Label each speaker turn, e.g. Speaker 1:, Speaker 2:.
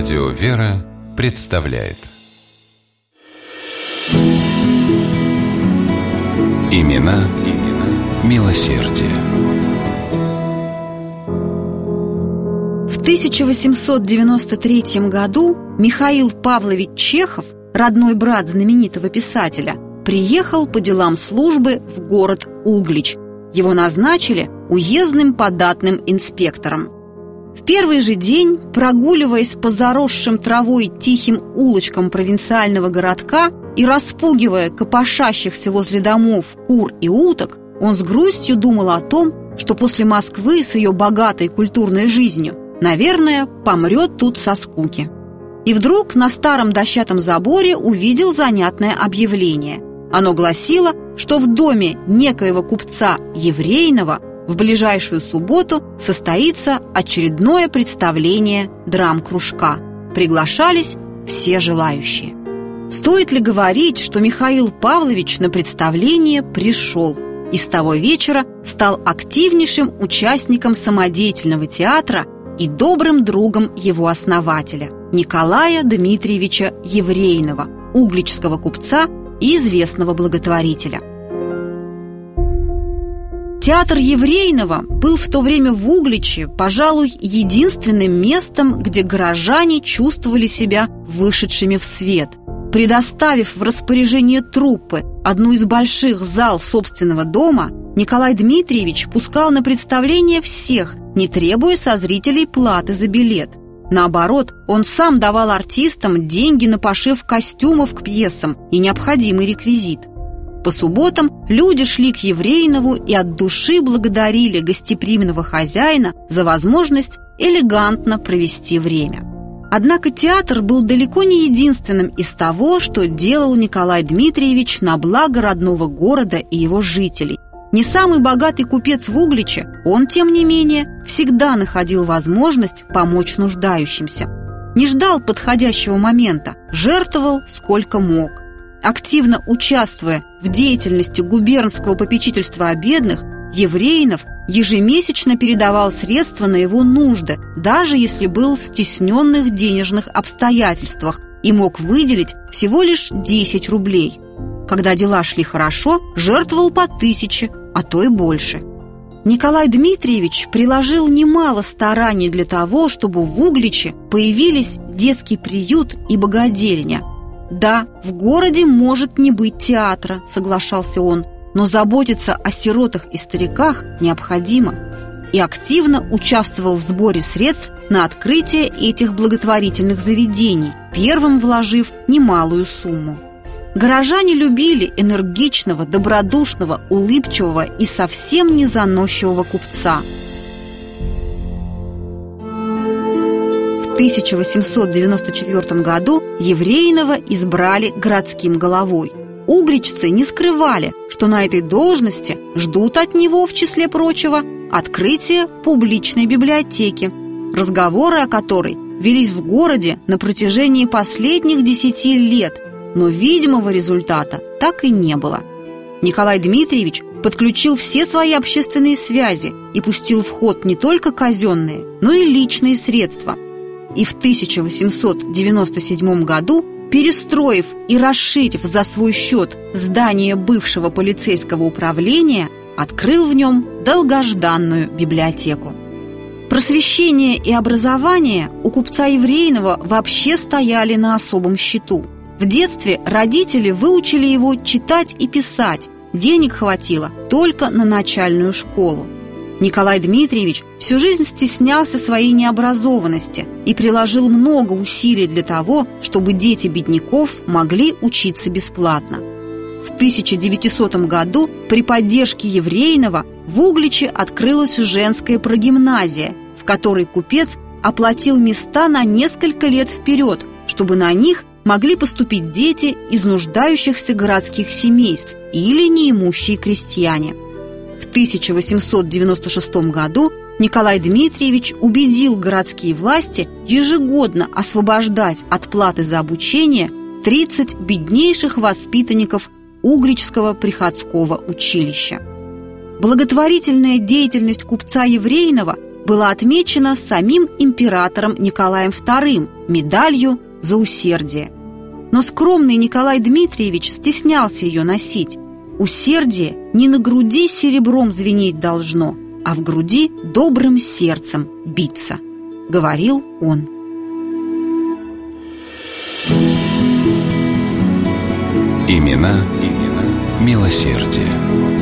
Speaker 1: Радио «Вера» представляет Имена, имена милосердие.
Speaker 2: В 1893 году Михаил Павлович Чехов, родной брат знаменитого писателя, приехал по делам службы в город Углич. Его назначили уездным податным инспектором. В первый же день, прогуливаясь по заросшим травой тихим улочкам провинциального городка, и распугивая копошащихся возле домов кур и уток, он с грустью думал о том, что после Москвы с ее богатой культурной жизнью, наверное, помрет тут со скуки. И вдруг на старом дощатом заборе увидел занятное объявление. Оно гласило, что в доме некоего купца еврейного в ближайшую субботу состоится очередное представление драм-кружка. Приглашались все желающие. Стоит ли говорить, что Михаил Павлович на представление пришел и с того вечера стал активнейшим участником самодеятельного театра и добрым другом его основателя Николая Дмитриевича Еврейного, угличского купца и известного благотворителя. Театр Еврейного был в то время в Угличе, пожалуй, единственным местом, где горожане чувствовали себя вышедшими в свет, Предоставив в распоряжение труппы одну из больших зал собственного дома, Николай Дмитриевич пускал на представление всех, не требуя со зрителей платы за билет. Наоборот, он сам давал артистам деньги на пошив костюмов к пьесам и необходимый реквизит. По субботам люди шли к Еврейнову и от души благодарили гостеприимного хозяина за возможность элегантно провести время. Однако театр был далеко не единственным из того, что делал Николай Дмитриевич на благо родного города и его жителей. Не самый богатый купец в Угличе, он, тем не менее, всегда находил возможность помочь нуждающимся. Не ждал подходящего момента, жертвовал сколько мог. Активно участвуя в деятельности губернского попечительства о бедных, Еврейнов ежемесячно передавал средства на его нужды, даже если был в стесненных денежных обстоятельствах и мог выделить всего лишь 10 рублей. Когда дела шли хорошо, жертвовал по тысяче, а то и больше. Николай Дмитриевич приложил немало стараний для того, чтобы в Угличе появились детский приют и богадельня. «Да, в городе может не быть театра», — соглашался он, но заботиться о сиротах и стариках необходимо и активно участвовал в сборе средств на открытие этих благотворительных заведений, первым вложив немалую сумму. Горожане любили энергичного, добродушного, улыбчивого и совсем не заносчивого купца. 1894 году Еврейного избрали городским головой – Угричцы не скрывали, что на этой должности ждут от него, в числе прочего, открытие публичной библиотеки, разговоры о которой велись в городе на протяжении последних десяти лет, но видимого результата так и не было. Николай Дмитриевич подключил все свои общественные связи и пустил в ход не только казенные, но и личные средства. И в 1897 году перестроив и расширив за свой счет здание бывшего полицейского управления, открыл в нем долгожданную библиотеку. Просвещение и образование у купца еврейного вообще стояли на особом счету. В детстве родители выучили его читать и писать, денег хватило только на начальную школу. Николай Дмитриевич всю жизнь стеснялся своей необразованности и приложил много усилий для того, чтобы дети бедняков могли учиться бесплатно. В 1900 году при поддержке Еврейного в Угличе открылась женская прогимназия, в которой купец оплатил места на несколько лет вперед, чтобы на них могли поступить дети из нуждающихся городских семейств или неимущие крестьяне – в 1896 году Николай Дмитриевич убедил городские власти ежегодно освобождать от платы за обучение 30 беднейших воспитанников Угрического приходского училища. Благотворительная деятельность купца Еврейного была отмечена самим императором Николаем II медалью за усердие. Но скромный Николай Дмитриевич стеснялся ее носить. Усердие не на груди серебром звенеть должно, а в груди добрым сердцем биться, говорил он.
Speaker 1: Имена, имена милосердие.